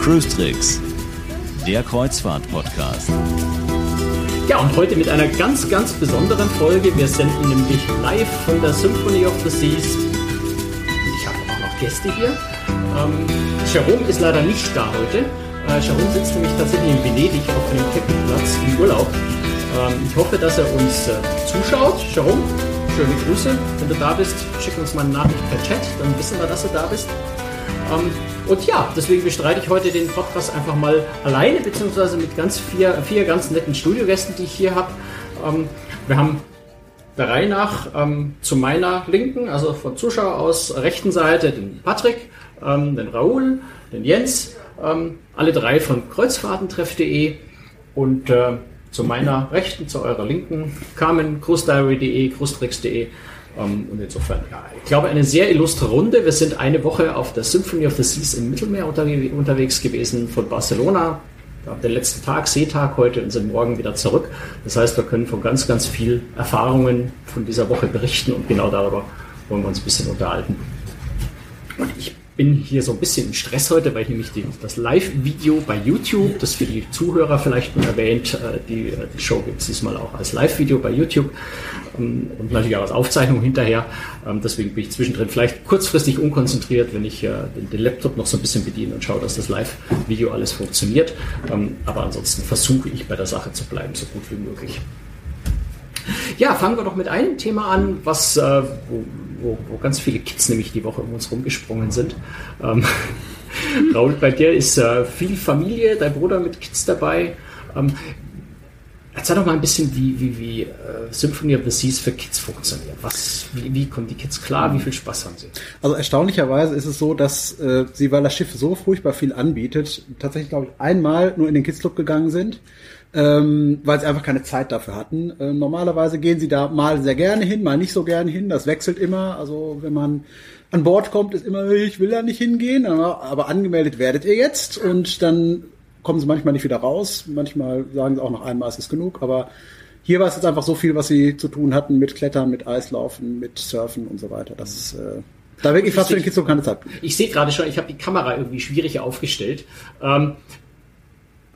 Cruise Tricks, der Kreuzfahrt-Podcast. Ja, und heute mit einer ganz, ganz besonderen Folge. Wir senden nämlich live von der Symphony of the Seas. Ich habe auch noch Gäste hier. Ähm, Jerome ist leider nicht da heute. Äh, Jerome sitzt nämlich tatsächlich in Venedig auf einem Campingplatz im Urlaub. Ähm, ich hoffe, dass er uns äh, zuschaut. Jerome, schöne Grüße. Wenn du da bist, schick uns mal eine Nachricht per Chat, dann wissen wir, dass du da bist. Ähm, und ja, deswegen bestreite ich heute den Podcast einfach mal alleine, beziehungsweise mit ganz vier, vier ganz netten Studiogästen, die ich hier habe. Ähm, wir haben der Reihe nach ähm, zu meiner Linken, also von Zuschauer aus rechten Seite, den Patrick, ähm, den Raoul, den Jens, ähm, alle drei von kreuzfahrtentreff.de und äh, zu meiner rechten, zu eurer linken, Carmen, cruisediary.de, cruistricks.de ähm, und insofern, ja, ich glaube, eine sehr illustre Runde. Wir sind eine Woche auf der Symphony of the Seas im Mittelmeer unterwegs gewesen, von Barcelona. Der letzte Tag, Seetag heute und sind morgen wieder zurück. Das heißt, wir können von ganz, ganz viel Erfahrungen von dieser Woche berichten und genau darüber wollen wir uns ein bisschen unterhalten. Und ich bin hier so ein bisschen im Stress heute, weil ich nämlich die, das Live-Video bei YouTube, das für die Zuhörer vielleicht nur erwähnt, äh, die, die Show gibt es diesmal auch als Live-Video bei YouTube ähm, und natürlich auch als Aufzeichnung hinterher. Ähm, deswegen bin ich zwischendrin vielleicht kurzfristig unkonzentriert, wenn ich äh, den, Laptop noch so ein bisschen bediene und schaue, dass das Live-Video alles funktioniert. Ähm, aber ansonsten versuche ich bei der Sache zu bleiben, so gut wie möglich. Ja, fangen wir doch mit einem Thema an, was, äh, wo, wo, wo, ganz viele Kids nämlich die Woche um uns rumgesprungen sind. Ähm, Raul, bei dir ist äh, viel Familie, dein Bruder mit Kids dabei. Ähm, Erzähl doch mal ein bisschen, wie, wie, wie äh, Symphony of the Seas für Kids funktioniert. Was, wie, wie kommen die Kids klar? Wie viel Spaß haben sie? Also erstaunlicherweise ist es so, dass äh, sie, weil das Schiff so furchtbar viel anbietet, tatsächlich, glaube ich, einmal nur in den Kids Club gegangen sind ähm, weil sie einfach keine Zeit dafür hatten. Äh, normalerweise gehen sie da mal sehr gerne hin, mal nicht so gerne hin. Das wechselt immer. Also wenn man an Bord kommt, ist immer, ich will da nicht hingehen, aber, aber angemeldet werdet ihr jetzt und dann kommen sie manchmal nicht wieder raus. Manchmal sagen sie auch noch einmal, es ist genug, aber hier war es jetzt einfach so viel, was sie zu tun hatten mit Klettern, mit Eislaufen, mit Surfen und so weiter. Das ist äh, da wirklich fast für den Kids so keine Zeit. Ich sehe gerade schon, ich habe die Kamera irgendwie schwierig aufgestellt. Ähm,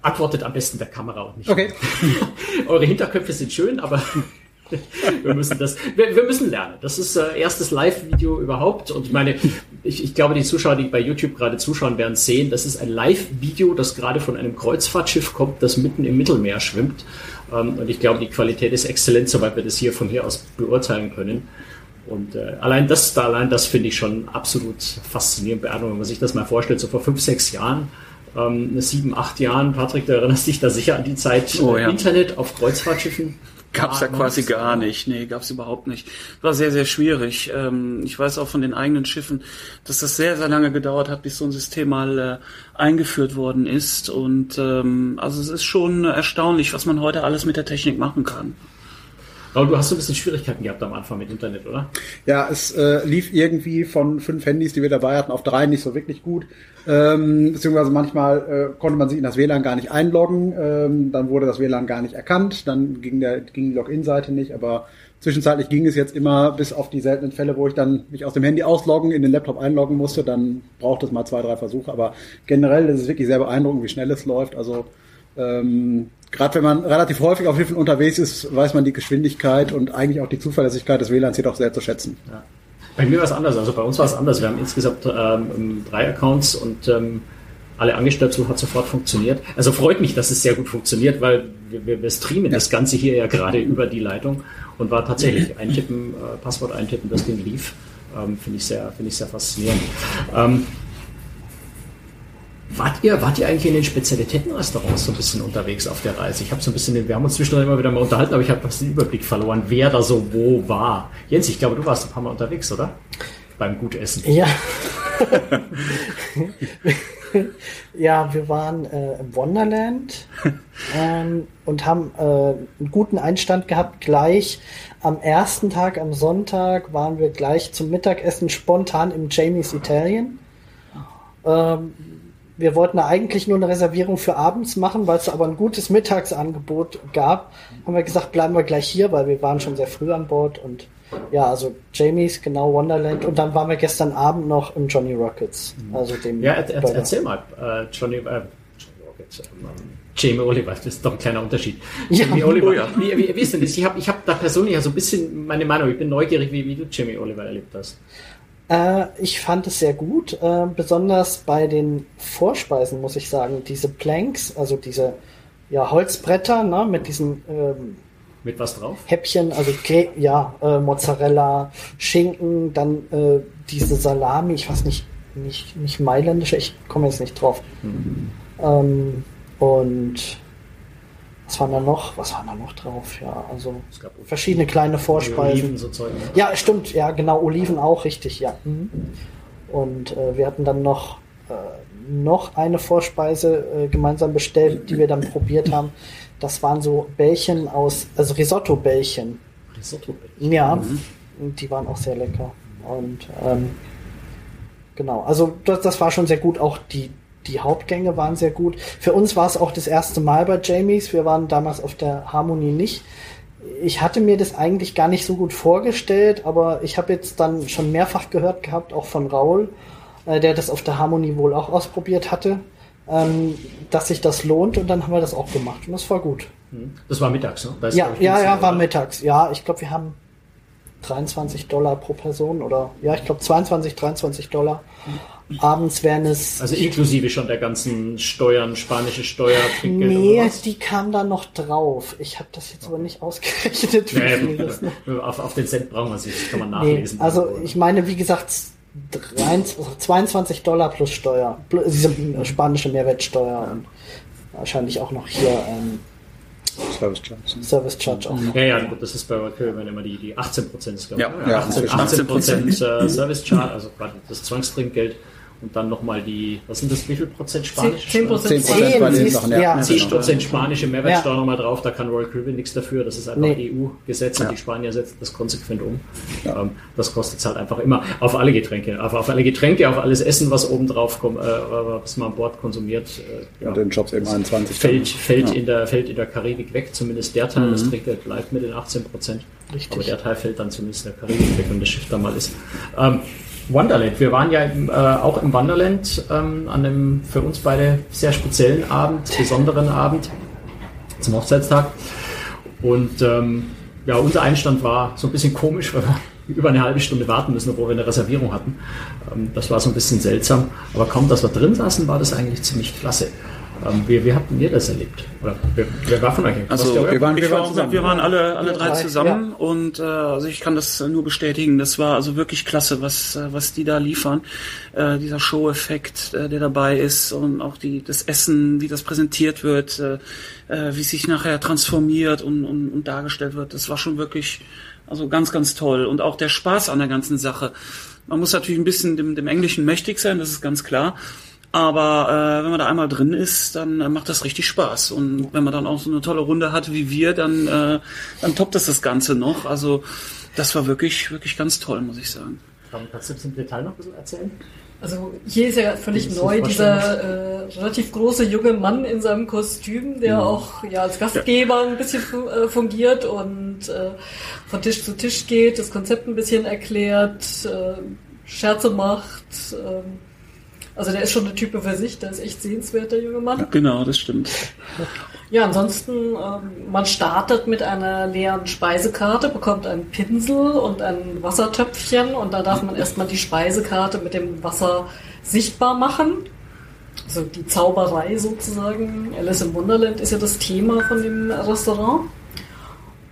antwortet am besten der Kamera und nicht. Okay. Eure Hinterköpfe sind schön, aber wir müssen das, wir, wir, müssen lernen. Das ist äh, erstes Live-Video überhaupt. Und ich meine, ich, ich glaube, die Zuschauer, die bei YouTube gerade zuschauen, werden sehen, das ist ein Live-Video, das gerade von einem Kreuzfahrtschiff kommt, das mitten im Mittelmeer schwimmt. Ähm, und ich glaube, die Qualität ist exzellent, soweit wir das hier von hier aus beurteilen können. Und äh, allein das, da allein das finde ich schon absolut faszinierend beeindruckend, wenn man sich das mal vorstellt, so vor fünf, sechs Jahren ähm, sieben, acht Jahren. Patrick, du erinnerst dich da sicher an die Zeit oh, ja. Internet auf Kreuzfahrtschiffen? Gab es ja quasi gar nicht. Nee, gab es überhaupt nicht. War sehr, sehr schwierig. Ähm, ich weiß auch von den eigenen Schiffen, dass das sehr, sehr lange gedauert hat, bis so ein System mal äh, eingeführt worden ist. Und ähm, also es ist schon erstaunlich, was man heute alles mit der Technik machen kann. Aber du hast so ein bisschen Schwierigkeiten gehabt am Anfang mit Internet, oder? Ja, es äh, lief irgendwie von fünf Handys, die wir dabei hatten, auf drei nicht so wirklich gut. Ähm, beziehungsweise manchmal äh, konnte man sich in das WLAN gar nicht einloggen, ähm, dann wurde das WLAN gar nicht erkannt, dann ging, der, ging die Login-Seite nicht, aber zwischenzeitlich ging es jetzt immer bis auf die seltenen Fälle, wo ich dann mich aus dem Handy ausloggen, in den Laptop einloggen musste, dann braucht es mal zwei, drei Versuche, aber generell ist es wirklich sehr beeindruckend, wie schnell es läuft, also ähm, gerade wenn man relativ häufig auf Schiffen unterwegs ist, weiß man die Geschwindigkeit und eigentlich auch die Zuverlässigkeit des WLANs hier doch sehr zu schätzen. Ja. Bei mir war es anders. Also bei uns war es anders. Wir haben insgesamt ähm, drei Accounts und ähm, alle Angestellten hat sofort funktioniert. Also freut mich, dass es sehr gut funktioniert, weil wir, wir, wir streamen ja. das Ganze hier ja gerade über die Leitung und war tatsächlich eintippen, äh, Passwort eintippen, das Ding lief. Ähm, finde ich sehr, finde ich sehr faszinierend. Ähm, Wart ihr, wart ihr eigentlich in den Spezialitätenrestaurants so ein bisschen unterwegs auf der Reise? Ich habe so ein bisschen, wir haben uns zwischendurch immer wieder mal unterhalten, aber ich habe den Überblick verloren, wer da so wo war. Jens, ich glaube, du warst ein paar Mal unterwegs, oder? Beim Gutessen. Ja. ja, wir waren äh, im Wonderland ähm, und haben äh, einen guten Einstand gehabt. Gleich am ersten Tag, am Sonntag, waren wir gleich zum Mittagessen spontan im Jamie's Italien. Ähm, wir wollten eigentlich nur eine Reservierung für abends machen, weil es aber ein gutes Mittagsangebot gab. Haben wir gesagt, bleiben wir gleich hier, weil wir waren schon sehr früh an Bord und ja, also Jamies, genau, Wonderland. Und dann waren wir gestern Abend noch im Johnny Rockets. Also dem Ja, er, er, erzähl mal, äh, Johnny, äh, Johnny Rockets, ähm, Jamie Oliver, das ist doch ein kleiner Unterschied. Ja. Jamie Oliver, Oh ja. wie, wie, wie ist denn das? Ich habe ich hab da persönlich ja so ein bisschen meine Meinung, ich bin neugierig, wie, wie du Jamie Oliver erlebt hast. Äh, ich fand es sehr gut, äh, besonders bei den Vorspeisen, muss ich sagen. Diese Planks, also diese ja, Holzbretter ne, mit diesen ähm, Mit was drauf? Häppchen, also Gre- ja, äh, Mozzarella, Schinken, dann äh, diese Salami, ich weiß nicht, nicht, nicht mailändische, ich komme jetzt nicht drauf. Ähm, und was war da noch? Was war da noch drauf? Ja, also Es gab verschiedene kleine Vorspeisen. Oliven, so Zeug. ne? Ja, stimmt, ja, genau, Oliven auch, richtig, ja. Mhm. Und äh, wir hatten dann noch, äh, noch eine Vorspeise äh, gemeinsam bestellt, die wir dann probiert haben. Das waren so Bällchen aus, also Risotto-Bällchen. Risotto. Ja, Mhm. und die waren auch sehr lecker. Und ähm, genau, also das, das war schon sehr gut. Auch die, die Hauptgänge waren sehr gut. Für uns war es auch das erste Mal bei Jamies. Wir waren damals auf der Harmonie nicht. Ich hatte mir das eigentlich gar nicht so gut vorgestellt, aber ich habe jetzt dann schon mehrfach gehört gehabt, auch von Raul, äh, der das auf der Harmonie wohl auch ausprobiert hatte, ähm, dass sich das lohnt und dann haben wir das auch gemacht und das war gut. Das war mittags, ne? Da ist, Ja, ja, ja, war mittags. Ja, ich glaube, wir haben 23 Dollar pro Person oder ja, ich glaube 22, 23 Dollar. Abends wären es. Also inklusive schon der ganzen Steuern, spanische Steuer, Trinkgeld nee, die kam dann noch drauf. Ich habe das jetzt aber nicht ausgerechnet. Wie viel das noch. Nee, auf, auf den Cent brauchen wir sich, das kann man Nee, nachlesen. also ich meine, wie gesagt, 23, 22 Dollar plus Steuer, plus diese spanische Mehrwertsteuer und wahrscheinlich auch noch hier ähm, Service Charge. Service Charge auch noch. Ja, ja, gut, das ist bei Royal Caribbean immer die, die 18 Prozent, glaube ich. Ja, ja, 18, inzwischen. 18 äh, Service Charge, also quasi das Zwangstrinkgeld und dann nochmal die, was sind das, wie viel Prozent Spanisch? 10 Prozent. 10% bei den siehst- Sachen, ja. ja. 10 Prozent spanische Mehrwertsteuer Ja. nochmal drauf, da kann Royal Caribbean nichts dafür, das ist einfach Nee. EU-Gesetz und die Spanier setzen das konsequent um. Ähm, das kostet halt einfach immer auf alle Getränke, auf, auf alle Getränke, auf alles Essen, was oben drauf kommt, äh, was man an Bord konsumiert, äh, ja, Und den Jobs eben 21. fällt, fällt, Ja. in der, fällt in der Karibik weg, zumindest der Teil, das Trinkgeld bleibt mit den 18 Prozent. Richtig. Aber der Teil fällt dann zumindest in der Karibik weg, wenn das Schiff da mal ist. Ähm, Wonderland, wir waren ja im, äh, auch im Wonderland ähm, an einem für uns beide sehr speziellen Abend, besonderen Abend zum Hochzeitstag. Und ähm, ja, unser Einstand war so ein bisschen komisch, weil wir über eine halbe Stunde warten müssen, obwohl wir eine Reservierung hatten. Ähm, das war so ein bisschen seltsam. Aber kaum, dass wir drin saßen, war das eigentlich ziemlich klasse. Ähm, wie, wie habt ihr das erlebt? Oder wer, wer war von euch? Also wir waren- wir war, waren zusammen. wir waren alle, alle drei drei, zusammen und äh, also ich kann das nur bestätigen. Das war also wirklich klasse, was äh, was die da liefern. Äh, dieser Show-Effekt, äh, der dabei ist und auch die das Essen, wie das präsentiert wird, äh, äh, wie es sich nachher transformiert und, und, und dargestellt wird. Das war schon wirklich also ganz ganz toll und auch der Spaß an der ganzen Sache. Man muss natürlich ein bisschen dem, dem Englischen mächtig sein, das ist ganz klar. Aber äh, wenn man da einmal drin ist, dann äh, macht das richtig Spaß. Und wenn man dann auch so eine tolle Runde hat wie wir, dann, äh, dann toppt es das Ganze noch. Also das war wirklich, wirklich ganz toll, muss ich sagen. Kannst du das im Detail noch ein bisschen erzählen? Also hier ist ja völlig Das ist neu dieser äh, relativ große junge Mann in seinem Kostüm, der auch ja als Gastgeber ein bisschen äh, fungiert und äh, von Tisch zu Tisch geht, das Konzept ein bisschen erklärt, äh, Scherze macht. ähm, also der ist schon eine Type für sich, der ist echt sehenswert, der junge Mann. Genau, das stimmt. Ja, ansonsten, ähm, man startet mit einer leeren Speisekarte, bekommt einen Pinsel und ein Wassertöpfchen und da darf man erstmal die Speisekarte mit dem Wasser sichtbar machen. Also die Zauberei sozusagen. Alice im Wunderland ist ja das Thema von dem Restaurant.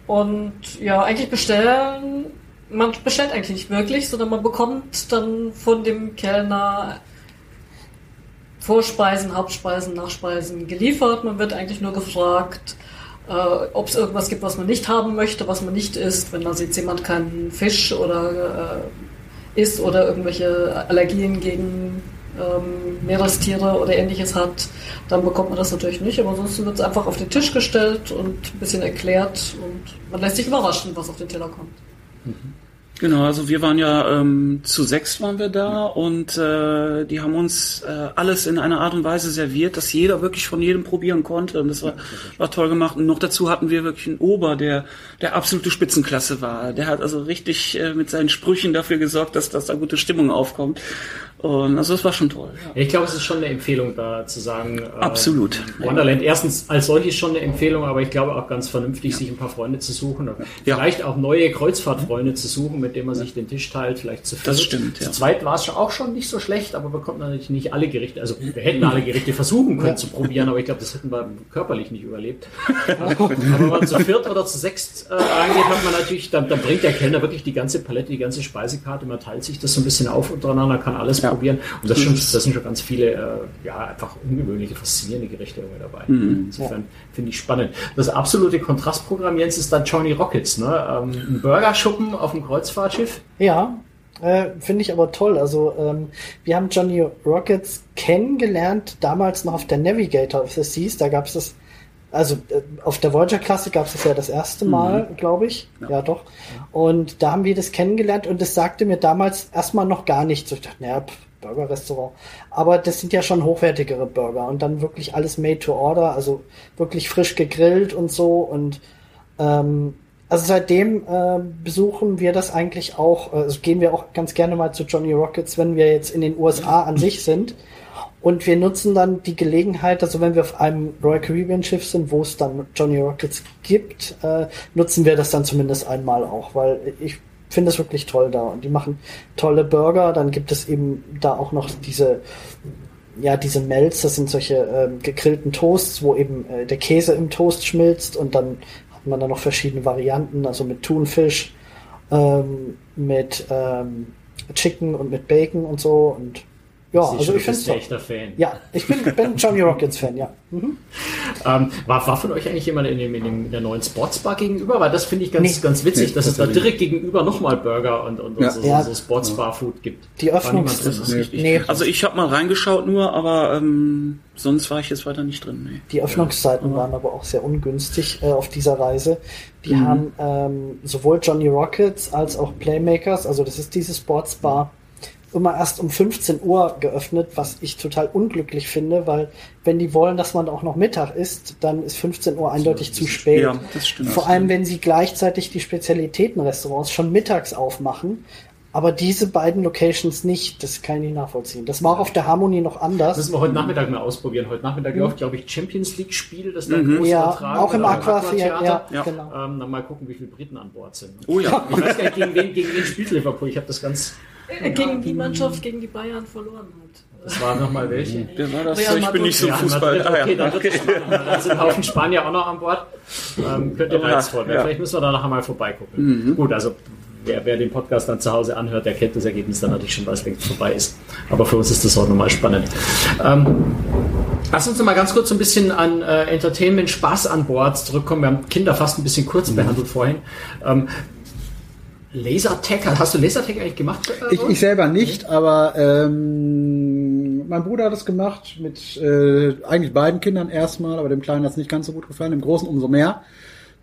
Und ja, eigentlich bestellen, man bestellt eigentlich nicht wirklich, sondern man bekommt dann von dem Kellner Vorspeisen, Hauptspeisen, Nachspeisen geliefert. Man wird eigentlich nur gefragt, äh, ob es irgendwas gibt, was man nicht haben möchte, was man nicht isst. Wenn also jetzt jemand keinen Fisch oder äh, isst oder irgendwelche Allergien gegen ähm, Meerestiere oder ähnliches hat, dann bekommt man das natürlich nicht. Aber ansonsten wird es einfach auf den Tisch gestellt und ein bisschen erklärt und man lässt sich überraschen, was auf den Teller kommt. Genau, also wir waren ja ähm, zu sechs waren wir da und äh, die haben uns äh, alles in einer Art und Weise serviert, dass jeder wirklich von jedem probieren konnte und das war, war toll gemacht. Und noch dazu hatten wir wirklich einen Ober, der der absolute Spitzenklasse war. Der hat also richtig äh, mit seinen Sprüchen dafür gesorgt, dass, dass da gute Stimmung aufkommt. Und also das war schon toll. Ja. Ich glaube, es ist schon eine Empfehlung, da zu sagen. Äh, Absolut. Wonderland erstens als solches schon eine Empfehlung, aber ich glaube auch ganz vernünftig, ja. sich ein paar Freunde zu suchen. Ja. Vielleicht auch neue Kreuzfahrtfreunde zu suchen, mit denen man sich den Tisch teilt, vielleicht zu viert. Das stimmt. Zu zweit war es auch schon nicht so schlecht, aber wir konnten natürlich nicht alle Gerichte, also wir hätten alle Gerichte versuchen können zu probieren, aber ich glaube, das hätten wir körperlich nicht überlebt. aber wenn man zu viert oder zu sechst äh, reingeht, hat man natürlich, dann, dann bringt der Kellner wirklich die ganze Palette, die ganze Speisekarte, man teilt sich das so ein bisschen auf untereinander, kann alles probieren. Und das, schon, das sind schon ganz viele, äh, ja, einfach ungewöhnliche, faszinierende Gerichte irgendwie dabei. Mhm. Insofern ja. finde ich spannend. Das absolute Kontrastprogramm, Jens, ist dann Johnny Rockets, ne? Ähm, ein Burgerschuppen auf dem Kreuzfahrtschiff. Ja, äh, Finde ich aber toll. Also ähm, wir haben Johnny Rockets kennengelernt, damals noch auf der Navigator of the Seas. Da gab es das, also äh, auf der Voyager Classic gab es das ja das erste mhm. Mal, mhm. glaube ich. Ja. ja. doch. Und da haben wir das kennengelernt und das sagte mir damals erstmal noch gar nichts. Ich dachte, naja, Burger-Restaurant. Aber das sind ja schon hochwertigere Burger und dann wirklich alles made to order, also wirklich frisch gegrillt und so. Und ähm, also seitdem äh, besuchen wir das eigentlich auch, äh, also gehen wir auch ganz gerne mal zu Johnny Rockets, wenn wir jetzt in den USA an sich sind. Und wir nutzen dann die Gelegenheit, also wenn wir auf einem Royal Caribbean Schiff sind, wo es dann Johnny Rockets gibt, äh, nutzen wir das dann zumindest einmal auch, weil ich finde es wirklich toll da. Und die machen tolle Burger. Dann gibt es eben da auch noch diese, ja, diese Melts, das sind solche ähm, gegrillten Toasts, wo eben äh, der Käse im Toast schmilzt und dann man da noch verschiedene Varianten, also mit Thunfisch, ähm, mit ähm, Chicken und mit Bacon und so und ja, also ich finde echter Fan. Ja, ich bin, bin Johnny Rockets Fan, ja. Mhm. Ähm, war, war von euch eigentlich jemand in, dem, in, dem, in der neuen Sportsbar gegenüber? Weil das finde ich ganz, nee. ganz witzig, nee, dass es da direkt gegenüber nochmal Burger und, und, ja. so, so, so Sportsbar-Food gibt. Die Öffnungs... Nee. nee. Also ich habe mal reingeschaut nur, aber ähm, sonst war ich jetzt weiter nicht drin. Nee. Die Öffnungszeiten ja. waren aber auch sehr ungünstig äh, auf dieser Reise. Die mhm. haben ähm, sowohl Johnny Rockets als auch Playmakers, also das ist diese Sportsbar, immer erst um 15 Uhr geöffnet, was ich total unglücklich finde, weil wenn die wollen, dass man auch noch Mittag isst, dann ist 15 Uhr eindeutig zu spät. Ja, das stimmt. Vor allem, wenn sie gleichzeitig die Spezialitätenrestaurants schon mittags aufmachen, aber diese beiden Locations nicht, das kann ich nicht nachvollziehen. Das war auch auf der Harmonie noch anders. Das müssen wir heute Nachmittag mal ausprobieren. Heute Nachmittag mhm. läuft, glaube ich, Champions League Spiel, das dann mhm. groß ja, auch im Aquatheater. Ja, ja, genau. Ähm, dann mal gucken, wie viele Briten an Bord sind. Oh ja. Ich weiß gar nicht, gegen wen, gegen wen spielt Liverpool. Ich habe das ganz gegen die Mannschaft gegen die Bayern verloren hat. Das war nochmal welche? Wer war das? ich bin nicht so Fußball. Ah, okay, dann, okay. dann sind ein Haufen Spanier auch noch an Bord. Ähm, könnte reizvoll werden. Ja. Vielleicht müssen wir da nachher mal vorbeigucken. Mhm. Gut, also wer, wer, den Podcast dann zu Hause anhört, der kennt das Ergebnis dann natürlich schon, weil es längst vorbei ist. Aber für uns ist das auch nochmal spannend. Ähm, lass uns noch mal ganz kurz ein bisschen an äh, Entertainment, Spaß an Bord zurückkommen. Wir haben Kinder fast ein bisschen kurz mhm. behandelt vorhin. Ähm, Lasertag, hast du Lasertag eigentlich gemacht? Ich, ich selber nicht, aber ähm, mein Bruder hat es gemacht mit äh, eigentlich beiden Kindern erstmal, aber dem Kleinen hat es nicht ganz so gut gefallen, dem Großen umso mehr.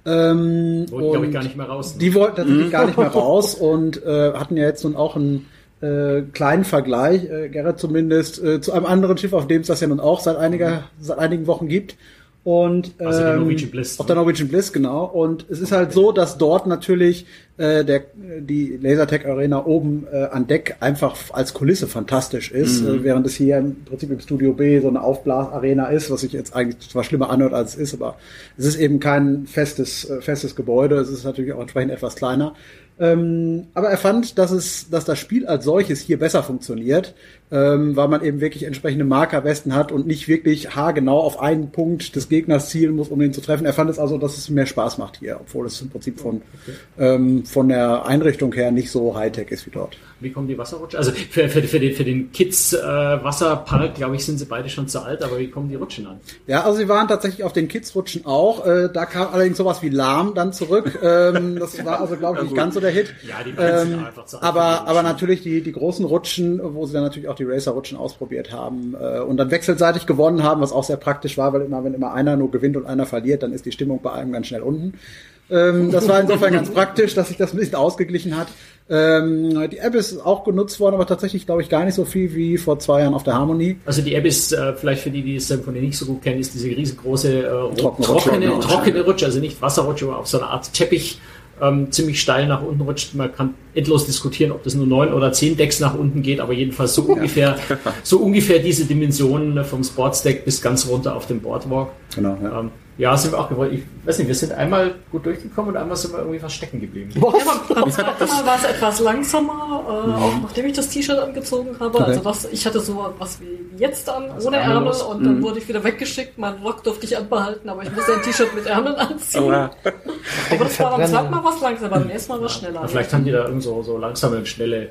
Ähm, wollten, glaube ich, gar nicht mehr raus. Ne? Die wollten tatsächlich mhm. gar nicht mehr raus und äh, hatten ja jetzt nun auch einen äh, kleinen Vergleich, äh, Gerrit zumindest, äh, zu einem anderen Schiff, auf dem es das ja nun auch seit einiger, seit einigen Wochen gibt. Und ähm, also Norwegian Bliss, auf der Norwegian Bliss, genau. Und es ist halt so, dass dort natürlich äh, der, die Lasertech Arena oben äh, an Deck einfach als Kulisse fantastisch ist, mhm. äh, während es hier im Prinzip im Studio B so eine Aufblasarena ist, was sich jetzt eigentlich zwar schlimmer anhört als es ist, aber es ist eben kein festes, äh, festes Gebäude. Es ist natürlich auch entsprechend etwas kleiner. Ähm, aber er fand, dass es, dass das Spiel als solches hier besser funktioniert, ähm, weil man eben wirklich entsprechende Markerwesten hat und nicht wirklich haargenau auf einen Punkt des Gegners zielen muss, um ihn zu treffen. Er fand es also, dass es mehr Spaß macht hier, obwohl es im Prinzip von, okay. ähm, von der Einrichtung her nicht so Hightech ist wie dort. Wie kommen die Wasserrutschen? Also für, für, für, den, für den Kids äh, Wasserpark, glaube ich, sind sie beide schon zu alt, aber wie kommen die Rutschen an? Ja, also sie waren tatsächlich auf den Kids Rutschen auch. Äh, da kam allerdings sowas wie Lahm dann zurück. ähm, das war also, glaube ich, nicht ganz so der Hit. Ja, die ähm, sind einfach zu alt. Aber, aber natürlich die, die großen Rutschen, wo sie dann natürlich auch die Racer-Rutschen ausprobiert haben äh, und dann wechselseitig gewonnen haben, was auch sehr praktisch war, weil immer, wenn immer einer nur gewinnt und einer verliert, dann ist die Stimmung bei einem ganz schnell unten. Ähm, das war insofern ganz praktisch, dass sich das ein bisschen ausgeglichen hat. Ähm, die App ist auch genutzt worden, aber tatsächlich glaube ich gar nicht so viel wie vor zwei Jahren auf der Harmonie. Also die App ist, äh, vielleicht für die, die Symphony nicht so gut kennen, ist diese riesengroße äh, Trockene trockene, Rutsche. trockene Rutsche, also nicht Wasserrutsche, aber auf so einer Art Teppich ähm, ziemlich steil nach unten rutscht. Man kann endlos diskutieren, ob das nur neun oder zehn Decks nach unten geht, aber jedenfalls so ungefähr, so ungefähr diese Dimensionen äh, vom Sportsdeck bis ganz runter auf dem Boardwalk. Genau, ja. Ähm, ja, sind wir auch gewollt. Ich weiß nicht, wir sind einmal gut durchgekommen und einmal sind wir irgendwie fast stecken geblieben. Ja, beim, beim zweiten Mal war es etwas langsamer, äh, auch nachdem ich das T-Shirt angezogen habe. Okay. Also das, ich hatte so was wie jetzt an, Also ohne Ärmel ärmellos. und dann wurde ich wieder weggeschickt. Mein Rock durfte ich anbehalten, aber ich musste ein T-Shirt mit Ärmeln anziehen. Oh, ja. aber das war beim zweiten Mal was langsamer, beim ersten Mal was schneller. Ja, vielleicht haben die da irgend so, so langsame und schnelle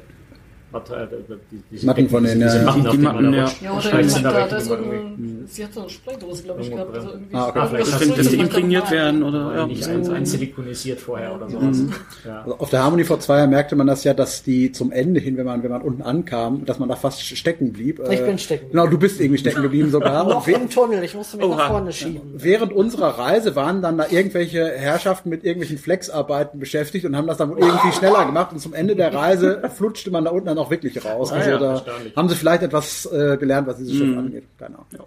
diese Matten von denen, diese. Matten, Die- Matten, ja. ja, oder die sind da da, ist die so man irgendwie- ein, sie hat so eine Spraydose, glaube ich, gehabt. Also irgendwie Ah, okay. Ah, Vielleicht das man imprägniert werden oder ja. nicht ein, einsilikonisiert vorher oder sowas. Ja. Also auf der Harmonie vor zwei Jahren merkte man das ja, dass die zum Ende hin, wenn man, wenn man unten ankam, dass man da fast stecken blieb. Ich Äh, bin stecken Genau, du bist irgendwie stecken geblieben sogar. Noch im Tunnel, ich musste mich Oha. nach vorne schieben. während unserer Reise waren dann da irgendwelche Herrschaften mit irgendwelchen Flexarbeiten beschäftigt und haben das dann wohl irgendwie schneller gemacht und zum Ende der Reise flutschte man da unten dann auch wirklich raus. Also ja, da haben sie vielleicht etwas äh, gelernt, was dieses Schiff angeht. Keine Ahnung.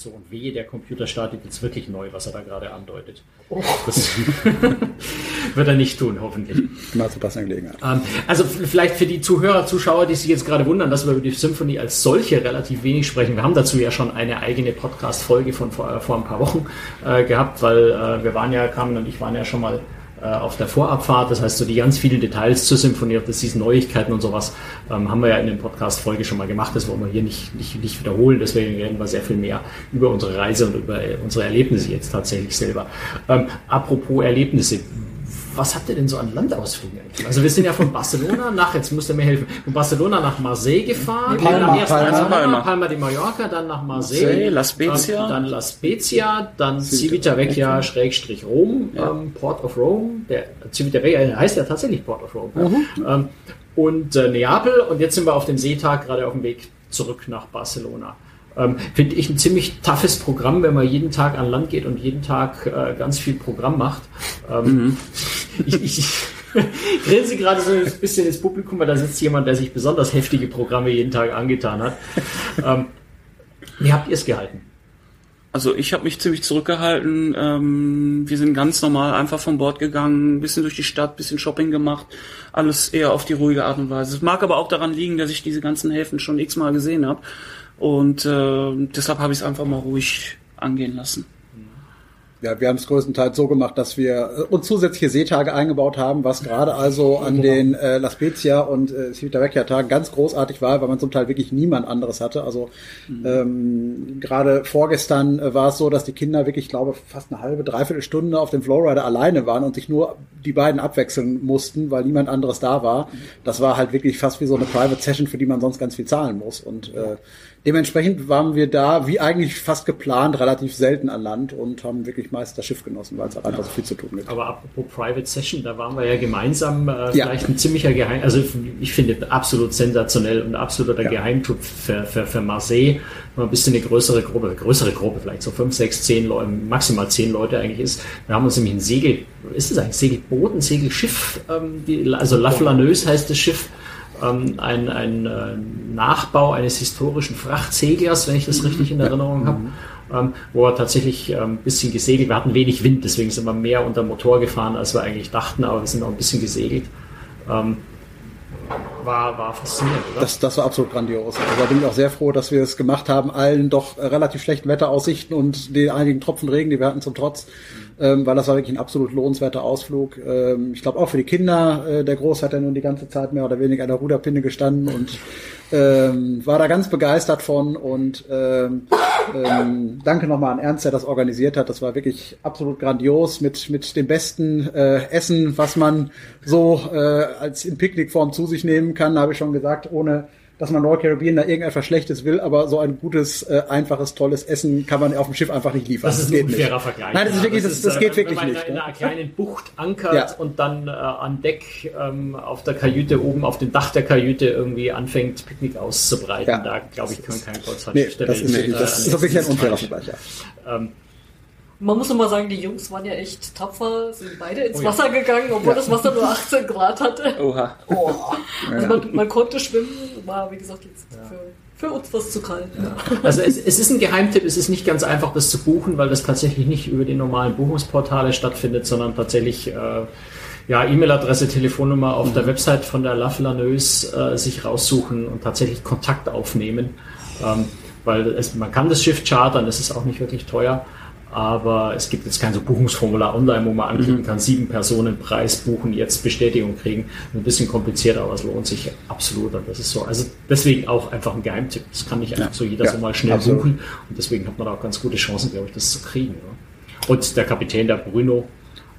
So, und wehe, der Computer startet jetzt wirklich neu, was er da gerade andeutet. Das wird er nicht tun, hoffentlich. Mal zu passender Gelegenheit. Ähm, also vielleicht für die Zuhörer, Zuschauer, die sich jetzt gerade wundern, dass wir über die Symphony als solche relativ wenig sprechen. Wir haben dazu ja schon eine eigene Podcast-Folge von vor, äh, vor ein paar Wochen äh, gehabt, weil äh, wir waren ja, Carmen und ich waren ja schon mal äh, auf der Vorabfahrt. Das heißt, so die ganz vielen Details zur Symphonie of the Seas, Neuigkeiten und sowas, ähm, haben wir ja in den Podcast-Folge schon mal gemacht. Das wollen wir hier nicht, nicht, nicht wiederholen. Deswegen reden wir sehr viel mehr über unsere Reise und über äh, unsere Erlebnisse jetzt tatsächlich selber. Ähm, apropos Erlebnisse. Was habt ihr denn so an Landausflügen eigentlich? Also wir sind ja von Barcelona nach, jetzt müsst ihr mir helfen, von Barcelona nach Marseille gefahren. Palma, dann erst Palma. Palma, Palma. Palma de Mallorca, dann nach Marseille. Marseille, La Spezia. Ähm, dann La Spezia, dann Civitavecchia, Schrägstrich Rom, ähm, Port of Rome. Der Civitavecchia heißt ja tatsächlich Port of Rome. Ja. Ähm, und äh, Neapel und jetzt sind wir auf dem Seetag gerade auf dem Weg zurück nach Barcelona. Ähm, Finde ich ein ziemlich toughes Programm, wenn man jeden Tag an Land geht und jeden Tag äh, ganz viel Programm macht. Ähm, Ich, ich, ich grinse gerade so ein bisschen ins Publikum, weil da sitzt jemand, der sich besonders heftige Programme jeden Tag angetan hat. ähm, wie habt ihr es gehalten? Also ich habe mich ziemlich zurückgehalten. Ähm, wir sind ganz normal einfach von Bord gegangen, ein bisschen durch die Stadt, bisschen Shopping gemacht. Alles eher auf die ruhige Art und Weise. Es mag aber auch daran liegen, dass ich diese ganzen Häfen schon x-mal gesehen habe. Und äh, deshalb habe ich es einfach mal ruhig angehen lassen. Ja, wir haben es größtenteils so gemacht, dass wir äh, uns zusätzliche Seetage eingebaut haben, was gerade also an den äh, La Spezia und äh, Civitavecchia-Tagen ganz großartig war, weil man zum Teil wirklich niemand anderes hatte. Also ähm, gerade vorgestern äh, war es so, dass die Kinder wirklich, ich glaube, fast eine halbe, dreiviertel Stunde auf dem Flowrider alleine waren und sich nur die beiden abwechseln mussten, weil niemand anderes da war. Das war halt wirklich fast wie so eine Private Session, für die man sonst ganz viel zahlen muss. Und äh, dementsprechend waren wir da, wie eigentlich fast geplant, relativ selten an Land und haben wirklich meist das Schiff genossen, weil es halt einfach so viel zu tun gibt. Aber apropos Private Session, da waren wir ja gemeinsam äh, Ja. vielleicht ein ziemlicher Geheim, also ich finde absolut sensationell und absoluter Ja. Geheimtipp für, für, für Marseille, wenn man ein bisschen eine größere Gruppe, größere Gruppe, vielleicht so fünf, sechs, zehn Leute, maximal zehn Leute eigentlich ist. Wir haben uns nämlich ein Segel, ist es eigentlich Segelboot, ein Segelschiff, ähm, die, also La Flaneuse heißt das Schiff, ähm, ein, ein äh, Nachbau eines historischen Frachtseglers, wenn ich das richtig in Erinnerung habe, ähm, wo wir tatsächlich ähm, ein bisschen gesegelt. Wir hatten wenig Wind, deswegen sind wir mehr unter Motor gefahren, als wir eigentlich dachten, aber wir sind auch ein bisschen gesegelt. Ähm, war, war faszinierend, oder? Das, das war absolut grandios. Also da bin ich auch sehr froh, dass wir es gemacht haben, allen doch relativ schlechten Wetteraussichten und den einigen Tropfen Regen, die wir hatten zum Trotz, ähm, weil das war wirklich ein absolut lohnenswerter Ausflug. Ähm, ich glaube auch für die Kinder, äh, der Groß hat ja nun die ganze Zeit mehr oder weniger an der Ruderpinne gestanden und ähm, war da ganz begeistert von und ähm, ähm, danke nochmal an Ernst, der das organisiert hat. Das war wirklich absolut grandios mit, mit dem besten äh, Essen, was man so äh, als in Picknickform zu sich nehmen kann, habe ich schon gesagt, ohne dass man Royal Caribbean da irgendetwas Schlechtes will, aber so ein gutes, äh, einfaches, tolles Essen kann man auf dem Schiff einfach nicht liefern. Das ist ein geht unfairer nicht. Vergleich. Nein, das ist wirklich, das, das äh, geht wirklich wenn man nicht. in ne? einer kleinen Bucht ankert Ja. und dann äh, an Deck ähm, auf der Kajüte, oben auf dem Dach der Kajüte irgendwie anfängt, Picknick auszubreiten. Ja. Da, glaube ich, kann kein Kreuz Nee, das ist, wirklich, das ist wirklich ein unfairer Vergleich. Ja. Ähm, Man muss immer sagen, die Jungs waren ja echt tapfer, sind beide ins Oh ja. Wasser gegangen, obwohl das Wasser nur 18 Grad hatte. Oha. Oh. Also man, man konnte schwimmen, war wie gesagt jetzt für, für uns was zu kalt. Also es, es ist ein Geheimtipp, es ist nicht ganz einfach, das zu buchen, weil das tatsächlich nicht über die normalen Buchungsportale stattfindet, sondern tatsächlich äh, ja, E-Mail-Adresse, Telefonnummer auf der Website von der La Flaneuse äh, sich raussuchen und tatsächlich Kontakt aufnehmen. Ähm, weil es, man kann das Schiff chartern, das ist auch nicht wirklich teuer. Aber es gibt jetzt kein so Buchungsformular online, wo man anklicken kann, sieben Personen Preis buchen, jetzt Bestätigung kriegen. Ein bisschen komplizierter, aber es lohnt sich absolut. Und das ist so. Also deswegen auch einfach ein Geheimtipp. Das kann nicht einfach so jeder Ja, so mal schnell absolut. buchen. Und deswegen hat man da auch ganz gute Chancen, glaube ich, das zu kriegen. Ja. Und der Kapitän, der Bruno,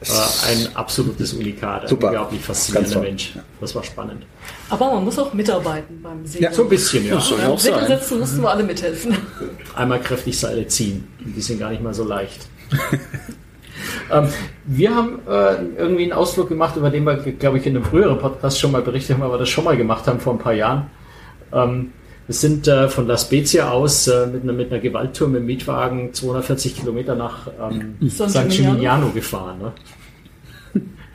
äh, ein absolutes Unikat, ein Super. unglaublich faszinierender. Mensch. Das war spannend. Aber man muss auch mitarbeiten beim Segeln. So ein bisschen, ja. soll ja sein. Segelsetzen mussten wir alle mithelfen. einmal kräftig Seile ziehen. Und die sind gar nicht mal so leicht. ähm, wir haben äh, irgendwie einen Ausflug gemacht, über den wir, glaube ich, in einem früheren Podcast schon mal berichtet haben, aber das schon mal gemacht haben vor ein paar Jahren. Ähm, wir sind äh, von La Spezia aus äh, mit, einer, mit einer Gewalttour mit dem Mietwagen 240 Kilometer nach ähm, Gimignano. Gimignano gefahren. Ne?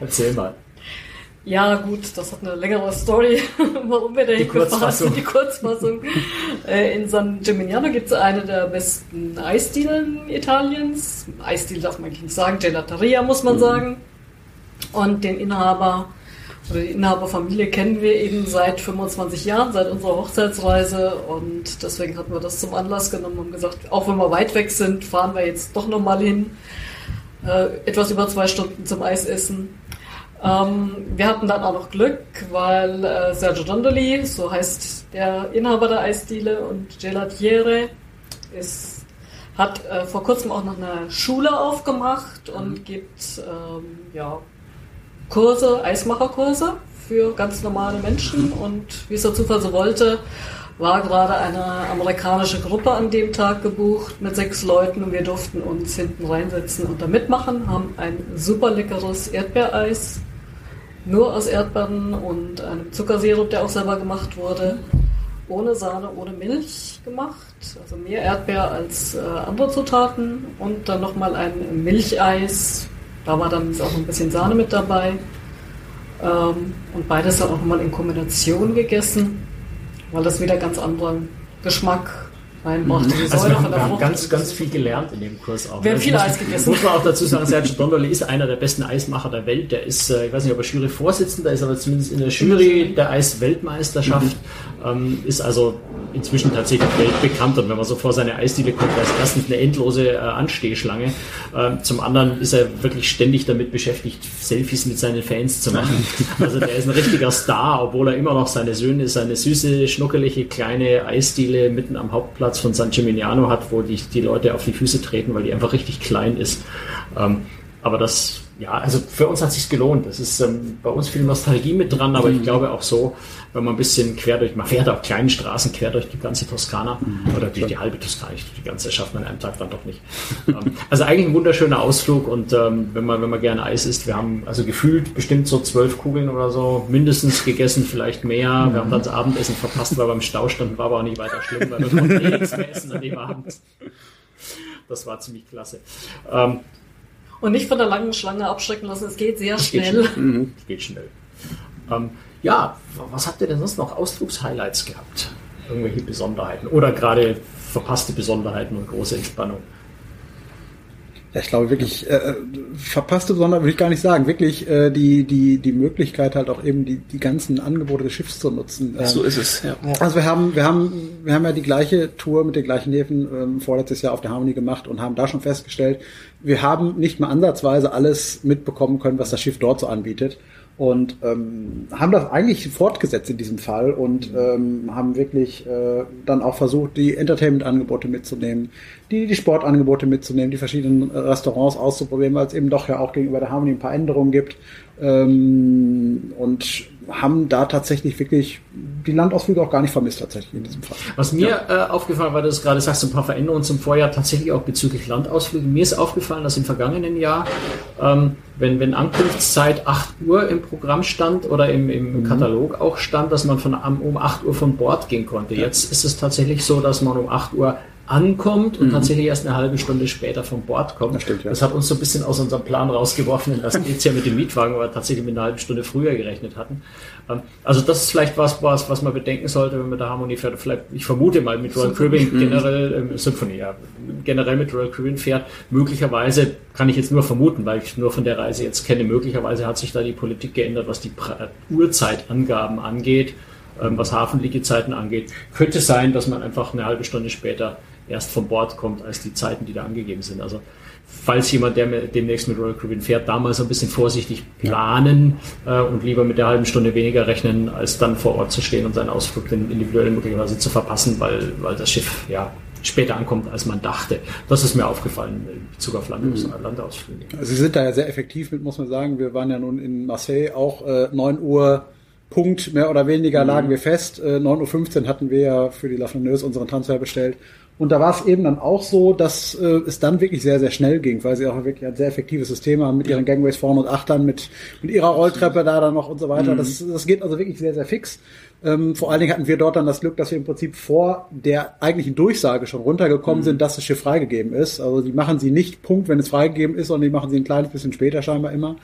Erzähl mal. Ja, gut, das hat eine längere Story, warum wir da hingefahren sind. Die Kurzfassung. Äh, In San Gimignano gibt es eine der besten Eisdielen Italiens. Eisdiele darf man eigentlich nicht sagen, Gelateria muss Mhm. man sagen. Und den Inhaber oder die Inhaberfamilie kennen wir eben seit 25 Jahren, seit unserer Hochzeitsreise. Und deswegen hatten wir das zum Anlass genommen und gesagt, auch wenn wir weit weg sind, fahren wir jetzt doch nochmal hin. Äh, etwas über zwei Stunden zum Eisessen. Ähm, wir hatten dann auch noch Glück, weil äh, Sergio Dondoli, so heißt der Inhaber der Eisdiele und Gelatiere, ist, hat äh, vor kurzem auch noch eine Schule aufgemacht und gibt ähm, ja, Kurse, Eismacherkurse für ganz normale Menschen. Und wie es der Zufall so wollte, war gerade eine amerikanische Gruppe an dem Tag gebucht mit sechs Leuten und wir durften uns hinten reinsetzen und da mitmachen, haben ein super leckeres Erdbeereis, nur aus Erdbeeren und einem Zuckersirup, der auch selber gemacht wurde, ohne Sahne, ohne Milch gemacht, also mehr Erdbeer als äh, andere Zutaten und dann nochmal ein Milcheis, da war dann auch ein bisschen Sahne mit dabei. Ähm, und beides dann auch nochmal in Kombination gegessen weil das wieder ganz anderen Geschmack reinbrachte. Die Also Säure wir haben, von der wir haben Frucht. ganz, ganz viel gelernt in dem Kurs auch. Wir haben Das viel Eis gegessen. Muss man auch dazu sagen, Sergio Dondoli ist einer der besten Eismacher der Welt. Der ist, äh, ich weiß nicht, ob er Jury-Vorsitzender ist, aber zumindest in der Jury der Eis-Weltmeisterschaft. Ähm, ist also inzwischen tatsächlich weltbekannt. Und wenn man so vor seine Eisdiele kommt, da ist erstens eine endlose äh, Anstehschlange. Ähm, zum anderen ist er wirklich ständig damit beschäftigt, Selfies mit seinen Fans zu machen. Also der ist ein richtiger Star, obwohl er immer noch seine Söhne, seine süße, schnuckelige kleine Eisdiele mitten am Hauptplatz von San Gimignano hat, wo die, die Leute auf die Füße treten, weil die einfach richtig klein ist. Ähm, aber das, ja, also für uns hat sich's gelohnt. Das ist ähm, bei uns viel Nostalgie mit dran, aber ich glaube auch so, wenn man ein bisschen quer durch, man fährt auf kleinen Straßen quer durch die ganze Toskana oder die, die halbe Toskana, die ganze schafft man an einem Tag dann doch nicht. ähm, also eigentlich ein wunderschöner Ausflug und ähm, wenn man wenn man gerne Eis isst, wir haben also gefühlt bestimmt so zwölf Kugeln oder so mindestens gegessen, vielleicht mehr. Wir haben dann das Abendessen verpasst, weil wir im Stau standen, war aber auch nicht weiter schlimm, weil wir konnten eh nichts mehr essen an dem Abend. Das war ziemlich klasse. Ähm, Und nicht von der langen Schlange abschrecken lassen, es geht sehr Es geht schnell. schnell. Es geht schnell. Ähm, ja, was habt ihr denn sonst noch Ausflugshighlights gehabt? Irgendwelche Besonderheiten oder gerade verpasste Besonderheiten und große Entspannung? Ja, ich glaube wirklich, äh, verpasste Besonderheit würde ich gar nicht sagen. Wirklich äh, die, die, die Möglichkeit halt auch eben die, die ganzen Angebote des Schiffs zu nutzen. Ähm, So ist es, ja. Also wir haben, wir haben, wir haben ja die gleiche Tour mit den gleichen Häfen ähm, vorletztes Jahr auf der Harmony gemacht und haben da schon festgestellt, wir haben nicht mal ansatzweise alles mitbekommen können, was das Schiff dort so anbietet. Und ähm, haben das eigentlich fortgesetzt in diesem Fall und ähm, haben wirklich äh, dann auch versucht, die Entertainment-Angebote mitzunehmen, die, die Sportangebote mitzunehmen, die verschiedenen äh, Restaurants auszuprobieren, weil es eben doch ja auch gegenüber der Harmony ein paar Änderungen gibt. Ähm, und haben da tatsächlich wirklich die Landausflüge auch gar nicht vermisst, tatsächlich in diesem Fall. Was mir äh, aufgefallen war, dass du gerade sagst, ein paar Veränderungen zum Vorjahr, tatsächlich auch bezüglich Landausflüge. Mir ist aufgefallen, dass im vergangenen Jahr, ähm, wenn, wenn Ankunftszeit 8 Uhr im Programm stand oder im, im Katalog auch stand, dass man von um 8 Uhr von Bord gehen konnte. Jetzt ist es tatsächlich so, dass man um 8 Uhr ankommt und tatsächlich erst eine halbe Stunde später vom Bord kommt. Das stimmt, ja. Das hat uns so ein bisschen aus unserem Plan rausgeworfen, dass wir jetzt ja mit dem Mietwagen, aber tatsächlich mit einer halben Stunde früher gerechnet hatten. Ähm, Also das ist vielleicht was, was, was man bedenken sollte, wenn man der Harmonie fährt. Vielleicht, ich vermute mal mit Royal Caribbean generell, ähm, Symphony, ja, generell mit Royal Caribbean fährt. Möglicherweise kann ich jetzt nur vermuten, weil ich nur von der Reise jetzt kenne. Möglicherweise hat sich da die Politik geändert, was die pra Uhrzeitangaben angeht, ähm, was Hafenliegezeiten angeht. Könnte sein, dass man einfach eine halbe Stunde später erst vom Bord kommt, als die Zeiten, die da angegeben sind. Also falls jemand, der demnächst mit Royal Caribbean fährt, damals ein bisschen vorsichtig planen äh, und lieber mit der halben Stunde weniger rechnen, als dann vor Ort zu stehen und seinen Ausflug dann individuell möglicherweise zu verpassen, weil, weil das Schiff ja später ankommt, als man dachte. Das ist mir aufgefallen in Bezug auf Landaus Landausflüge. Also Sie sind da ja sehr effektiv mit, muss man sagen. Wir waren ja nun in Marseille auch äh, 9 Uhr Punkt, mehr oder weniger lagen wir fest. Äh, 9.15 Uhr hatten wir ja für die La Flaneuse unseren Transfer bestellt. Und da war es eben dann auch so, dass äh, es dann wirklich sehr, sehr schnell ging, weil sie auch wirklich ein sehr effektives System haben mit ihren Gangways vorne und achtern, mit, mit ihrer Rolltreppe da dann noch und so weiter. Das, das geht also wirklich sehr, sehr fix. Ähm, vor allen Dingen hatten wir dort dann das Glück, dass wir im Prinzip vor der eigentlichen Durchsage schon runtergekommen sind, dass das Schiff freigegeben ist. Also die machen sie nicht Punkt, wenn es freigegeben ist, sondern die machen sie ein kleines bisschen später scheinbar immer.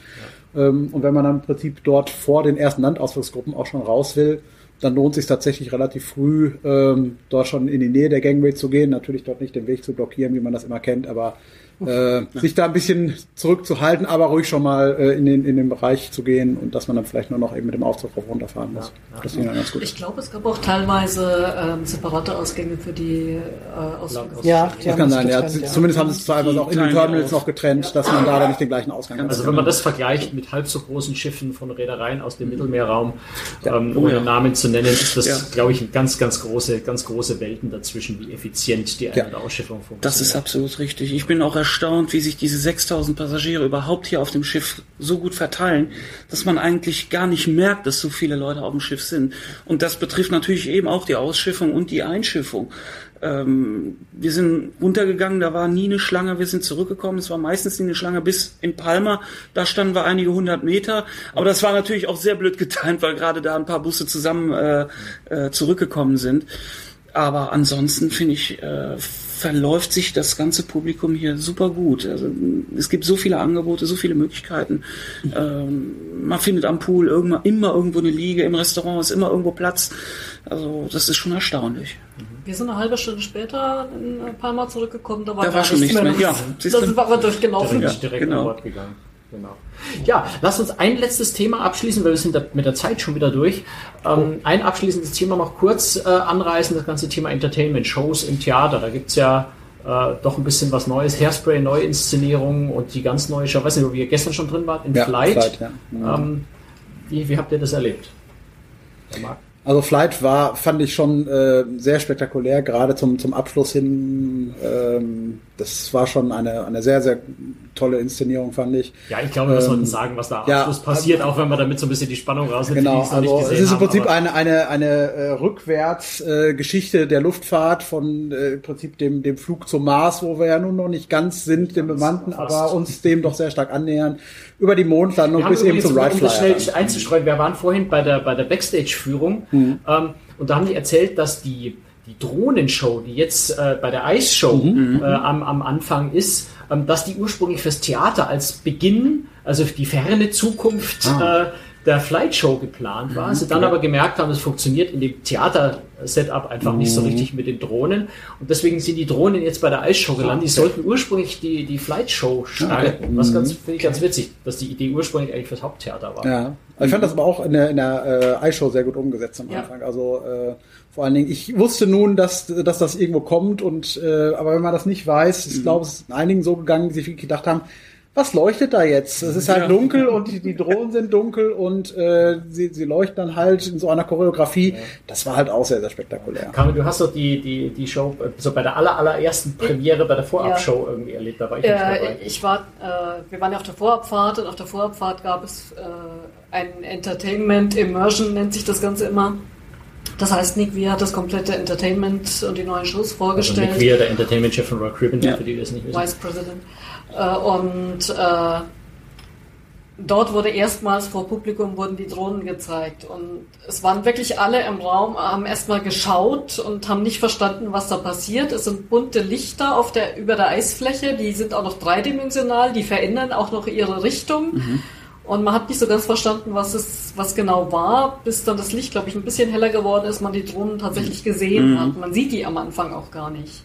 Ähm, und wenn man dann im Prinzip dort vor den ersten Landausflugsgruppen auch schon raus will, dann lohnt sich tatsächlich relativ früh, ähm, dort schon in die Nähe der Gangway zu gehen. Natürlich dort nicht den Weg zu blockieren, wie man das immer kennt, aber äh, sich da ein bisschen zurückzuhalten, aber ruhig schon mal äh, in, den, in den Bereich zu gehen und dass man dann vielleicht nur noch eben mit dem Aufzug rauf runterfahren muss. Das ging dann ganz gut. Ich glaube, es gab auch teilweise ähm, separate Ausgänge für die äh, Ausflüge. Ja, Das kann sein, ja. getrennt, ja. Zumindest haben sie es teilweise auch in den Terminals auf. noch getrennt, dass man da dann nicht den gleichen Ausgang hat. Also wenn man das vergleicht mit halb so großen Schiffen von Reedereien aus dem Mittelmeerraum, ähm, ohne ja. Namen zu nennen, ist das, Ja. glaube ich, ganz, ganz große, ganz große Welten dazwischen, wie effizient die Ein- Ja. und Ausschiffung funktioniert. Das ist absolut richtig. Ich bin auch erstaunt, wie sich diese 6000 Passagiere überhaupt hier auf dem Schiff so gut verteilen, dass man eigentlich gar nicht merkt, dass so viele Leute auf dem Schiff sind. Und das betrifft natürlich eben auch die Ausschiffung und die Einschiffung. Ähm, wir sind runtergegangen, da war nie eine Schlange, wir sind zurückgekommen, es war meistens nie eine Schlange bis in Palma, da standen wir einige hundert Meter, aber das war natürlich auch sehr blöd getimt, weil gerade da ein paar Busse zusammen äh, äh, zurückgekommen sind. Aber ansonsten finde ich, äh, verläuft sich das ganze Publikum hier super gut. Also, es gibt so viele Angebote, so viele Möglichkeiten. Ähm, man findet am Pool irgendwann, immer irgendwo eine Liege, im Restaurant ist immer irgendwo Platz. Also das ist schon erstaunlich. Wir sind eine halbe Stunde später in äh, Palma zurückgekommen, da war, Da gar war schon nichts mehr. los. Ja, da sind wir aber durchgelaufen. Da bin ich direkt genau. an Bord gegangen. Genau. Ja, lass uns ein letztes Thema abschließen, weil wir sind mit der Zeit schon wieder durch. Ähm, ein abschließendes Thema noch kurz äh, anreißen, das ganze Thema Entertainment, Shows im Theater. Da gibt's ja äh, doch ein bisschen was Neues. Hairspray, Neuinszenierungen und die ganz neue Show. Ich weiß nicht, ob ihr gestern schon drin wart, in Ja, Flight. Flight, ja. Mhm. Ähm, wie, wie habt ihr das erlebt? Der Marc? Also Flight war, fand ich schon äh, sehr spektakulär, gerade zum, zum Abschluss hin. Ähm, das war schon eine, eine sehr, sehr tolle Inszenierung, fand ich. Ja, ich glaube, wir Ähm, sollten sagen, was da am ja, Abschluss passiert, auch wenn wir damit so ein bisschen die Spannung rausnehmen. Genau, also es ist im Prinzip eine, eine, eine äh, Rückwärtsgeschichte äh, Geschichte der Luftfahrt von äh, im Prinzip dem, dem Flug zum Mars, wo wir ja nun noch nicht ganz sind, dem bemannten, aber uns dem doch sehr stark annähern, über die Mondlandung bis eben zum um Wright das Flyer. schnell einzustreuen, wir waren vorhin bei der, bei der Backstage-Führung Mhm. ähm, und da haben die erzählt, dass die, die Drohnenshow, die jetzt äh, bei der Ice-Show Mhm. äh, am, am Anfang ist, ähm, dass die ursprünglich fürs Theater als Beginn, also für die ferne Zukunft Ah. äh, der Flight Show geplant war. Sie dann aber gemerkt haben, es funktioniert in dem Theater-Setup einfach nicht Mhm. so richtig mit den Drohnen. Und deswegen sind die Drohnen jetzt bei der Ice Show gelandet. Die sollten ursprünglich die, die Flight Show starten. Was ganz, finde ich ganz witzig, dass die Idee ursprünglich eigentlich fürs Haupttheater war. Ja, also ich fand das aber auch in der, in der äh, iShow sehr gut umgesetzt am Ja. Anfang. Also äh, vor allen Dingen, ich wusste nun, dass, dass das irgendwo kommt und äh, aber wenn man das nicht weiß, ich glaube, es ist einigen so gegangen, die sich gedacht haben, was leuchtet da jetzt? Es ist halt Ja. dunkel und die, die Drohnen sind dunkel und äh, sie, sie leuchten dann halt in so einer Choreografie. Das war halt auch sehr, sehr spektakulär. Carmen, du hast doch die, die, die Show äh, so bei der aller, allerersten Premiere, bei der Vorabshow irgendwie erlebt. Da war ich nicht Äh, dabei. ich war, äh, wir waren ja auf der Vorabfahrt und auf der Vorabfahrt gab es äh, ein Entertainment Immersion, nennt sich das Ganze immer. Das heißt, Nick Via hat das komplette Entertainment und die neuen Shows Also vorgestellt. Nick Weir, der Entertainment-Chef von Rock Ribbon, Ja. für die das nicht wissen. Vice President. Äh, und äh, dort wurde erstmals vor Publikum wurden die Drohnen gezeigt und es waren wirklich alle im Raum, haben erstmal geschaut und haben nicht verstanden, was da passiert. Es sind bunte Lichter auf der, über der Eisfläche, die sind auch noch dreidimensional, die verändern auch noch ihre Richtung. Mhm. Und man hat nicht so ganz verstanden, was es, was genau war, bis dann das Licht, glaube ich, ein bisschen heller geworden ist, man die Drohnen tatsächlich gesehen mhm. hat. Man sieht die am Anfang auch gar nicht.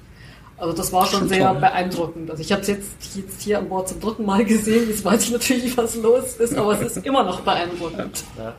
Also das war schon, schon sehr toll. beeindruckend. Also ich habe es jetzt, jetzt hier an Bord zum dritten Mal gesehen. Jetzt weiß ich natürlich nicht, was los ist, aber es ist immer noch beeindruckend. Ja.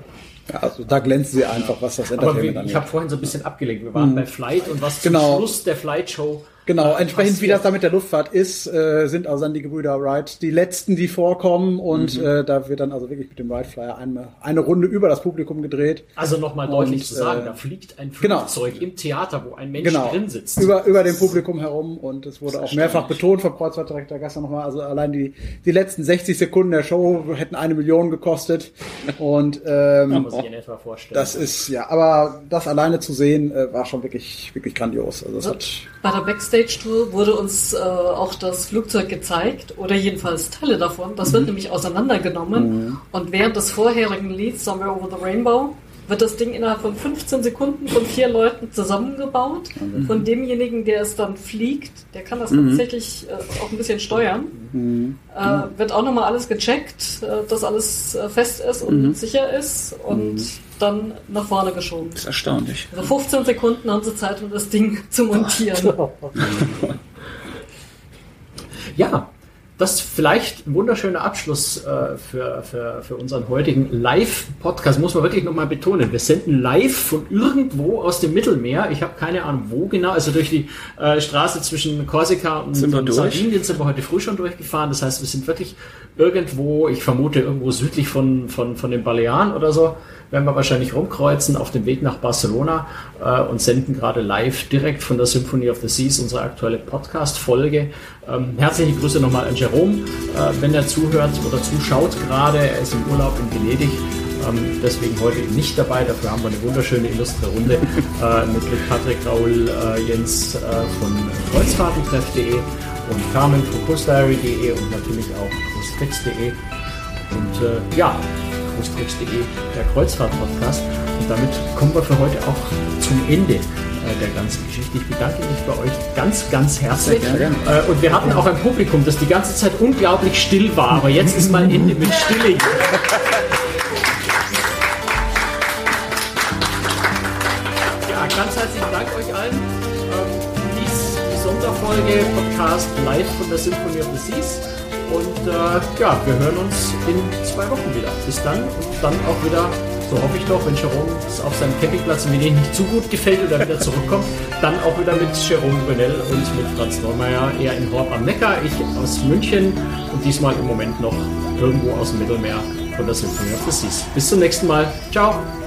Ja, also da glänzen sie einfach, was das Entertainment angeht. Ich habe vorhin so ein bisschen abgelenkt. Wir waren mhm. bei Flight und was genau. zum Schluss der Flight Show Genau, entsprechend wie das da mit der Luftfahrt ist, äh, sind also dann die Gebrüder Wright die letzten, die vorkommen und mhm. äh, da wird dann also wirklich mit dem Wright Flyer eine, eine Runde über das Publikum gedreht. Also nochmal deutlich und, zu sagen, äh, da fliegt ein. Flugzeug genau. im Theater, wo ein Mensch genau. drin sitzt. Über, über dem Publikum herum und es wurde auch mehrfach betont vom Kreuzfahrtdirektor gestern nochmal, also allein die, die letzten 60 Sekunden der Show hätten eine Million gekostet und ähm, Kann man sich in etwa vorstellen. das ist, ja, aber das alleine zu sehen, äh, war schon wirklich, wirklich grandios. Also es hat bei der Backstage-Tour wurde uns äh, auch das Flugzeug gezeigt oder jedenfalls Teile davon. Das wird mhm. nämlich auseinandergenommen mhm. und während des vorherigen Lieds Somewhere Over the Rainbow wird das Ding innerhalb von 15 Sekunden von vier Leuten zusammengebaut. Mhm. Von demjenigen, der es dann fliegt, der kann das mhm. tatsächlich äh, auch ein bisschen steuern. Mhm. Äh, wird auch nochmal alles gecheckt, äh, dass alles äh, fest ist und mhm. sicher ist und mhm. Dann nach vorne geschoben. Das ist erstaunlich. Also 15 Sekunden haben sie Zeit, um das Ding zu montieren. ja, das ist vielleicht ein wunderschöner Abschluss äh, für, für, für unseren heutigen Live-Podcast. Muss man wirklich nochmal betonen. Wir senden live von irgendwo aus dem Mittelmeer. Ich habe keine Ahnung, wo genau. Also durch die äh, Straße zwischen Korsika und, sind und Sardinien sind wir heute früh schon durchgefahren. Das heißt, wir sind wirklich irgendwo, ich vermute irgendwo südlich von, von, von den Balearen oder so werden wir wahrscheinlich rumkreuzen auf dem Weg nach Barcelona äh, und senden gerade live direkt von der Symphony of the Seas unsere aktuelle Podcast-Folge. Ähm, herzliche Grüße nochmal an Jerome, äh, wenn er zuhört oder zuschaut gerade. Er ist im Urlaub in Venedig. Ähm, deswegen heute nicht dabei. Dafür haben wir eine wunderschöne illustre Runde äh, mit, mit Patrick Raul, äh, Jens äh, von Kreuzfahrtentreff.de und Carmen von CoastDiary.de und natürlich auch CoastText.de. Und äh, ja, großtext.de, der Kreuzfahrt-Podcast. Und damit kommen wir für heute auch zum Ende äh, der ganzen Geschichte. Ich bedanke mich bei euch ganz, ganz herzlich. Äh, und wir hatten auch ein Publikum, das die ganze Zeit unglaublich still war, aber jetzt ist mal Ende mit Stille. euch allen. Ähm, dies die Sonderfolge Podcast live von der Symphony of the Seas. Und äh, ja, wir hören uns in zwei Wochen wieder. Bis dann und dann auch wieder, so hoffe ich doch, wenn Jerome auf seinem Campingplatz in Venedig nicht zu gut gefällt oder wieder zurückkommt, dann auch wieder mit Jerome Brunel und mit Franz Neumeier eher in Horb am Neckar, ich aus München und diesmal im Moment noch irgendwo aus dem Mittelmeer von der Symphony of the Seas. Bis zum nächsten Mal. Ciao!